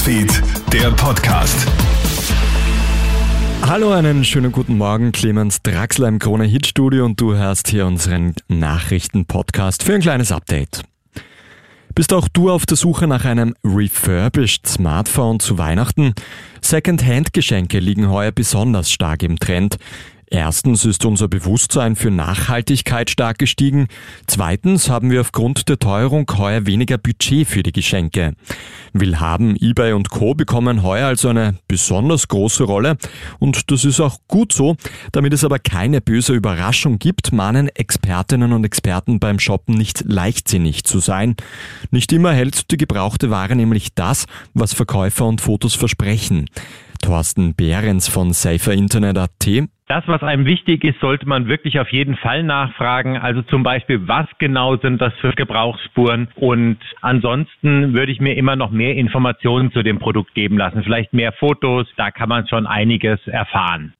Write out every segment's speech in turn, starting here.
Newsfeed, der Podcast. Hallo, einen schönen guten Morgen. Clemens Draxler im Krone Hit Studio und du hörst hier unseren Nachrichten-Podcast für ein kleines Update. Bist auch du auf der Suche nach einem refurbished Smartphone zu Weihnachten? Second-Hand-Geschenke liegen heuer besonders stark im Trend. Erstens ist unser Bewusstsein für Nachhaltigkeit stark gestiegen. Zweitens haben wir aufgrund der Teuerung heuer weniger Budget für die Geschenke. Willhaben, eBay und Co. bekommen heuer also eine besonders große Rolle. Und das ist auch gut so. Damit es aber keine böse Überraschung gibt, mahnen Expertinnen und Experten beim Shoppen nicht leichtsinnig zu sein. Nicht immer hält die gebrauchte Ware nämlich das, was Verkäufer und Fotos versprechen. Thorsten Behrens von SaferInternet.at das, was einem wichtig ist, sollte man wirklich auf jeden Fall nachfragen. Also zum Beispiel, was genau sind das für Gebrauchsspuren? Und ansonsten würde ich mir immer noch mehr Informationen zu dem Produkt geben lassen. Vielleicht mehr Fotos. Da kann man schon einiges erfahren.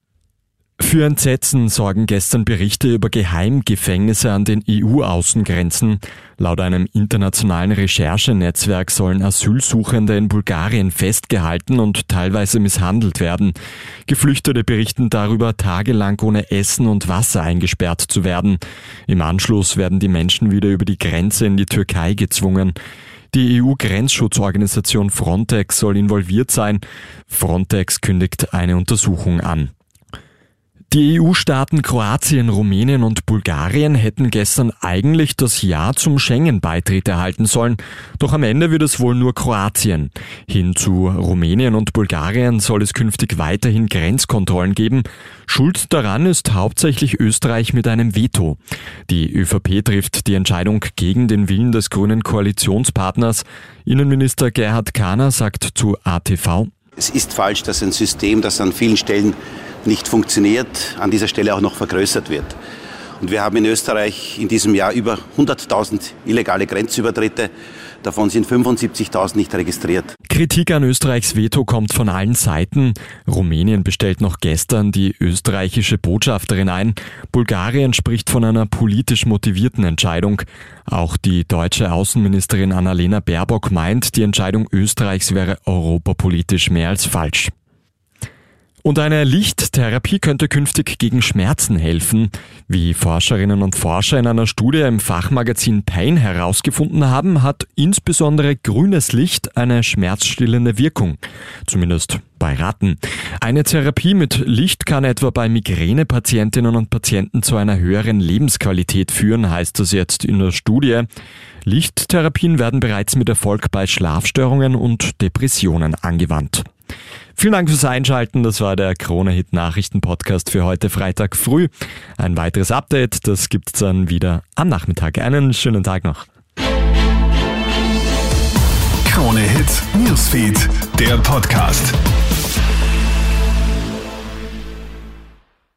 Für Entsetzen sorgen gestern Berichte über Geheimgefängnisse an den EU-Außengrenzen. Laut einem internationalen Recherchenetzwerk sollen Asylsuchende in Bulgarien festgehalten und teilweise misshandelt werden. Geflüchtete berichten darüber, tagelang ohne Essen und Wasser eingesperrt zu werden. Im Anschluss werden die Menschen wieder über die Grenze in die Türkei gezwungen. Die EU-Grenzschutzorganisation Frontex soll involviert sein. Frontex kündigt eine Untersuchung an. Die EU-Staaten Kroatien, Rumänien und Bulgarien hätten gestern eigentlich das Ja zum Schengen-Beitritt erhalten sollen, doch am Ende wird es wohl nur Kroatien. Hin zu Rumänien und Bulgarien soll es künftig weiterhin Grenzkontrollen geben. Schuld daran ist hauptsächlich Österreich mit einem Veto. Die ÖVP trifft die Entscheidung gegen den Willen des grünen Koalitionspartners. Innenminister Gerhard Kahner sagt zu ATV. Es ist falsch, dass ein System, das an vielen Stellen nicht funktioniert, an dieser Stelle auch noch vergrößert wird. Und wir haben in Österreich in diesem Jahr über 100.000 illegale Grenzübertritte. Davon sind 75.000 nicht registriert. Kritik an Österreichs Veto kommt von allen Seiten. Rumänien bestellt noch gestern die österreichische Botschafterin ein. Bulgarien spricht von einer politisch motivierten Entscheidung. Auch die deutsche Außenministerin Annalena Baerbock meint, die Entscheidung Österreichs wäre europapolitisch mehr als falsch. Und eine Lichttherapie könnte künftig gegen Schmerzen helfen. Wie Forscherinnen und Forscher in einer Studie im Fachmagazin Pain herausgefunden haben, hat insbesondere grünes Licht eine schmerzstillende Wirkung. Zumindest bei Ratten. Eine Therapie mit Licht kann etwa bei Migränepatientinnen und Patienten zu einer höheren Lebensqualität führen, heißt es jetzt in der Studie. Lichttherapien werden bereits mit Erfolg bei Schlafstörungen und Depressionen angewandt. Vielen Dank fürs Einschalten. Das war der Krone Hit Nachrichten Podcast für heute Freitag früh. Ein weiteres Update, das gibt's dann wieder am Nachmittag. Einen schönen Tag noch. Krone Hit Newsfeed, der Podcast.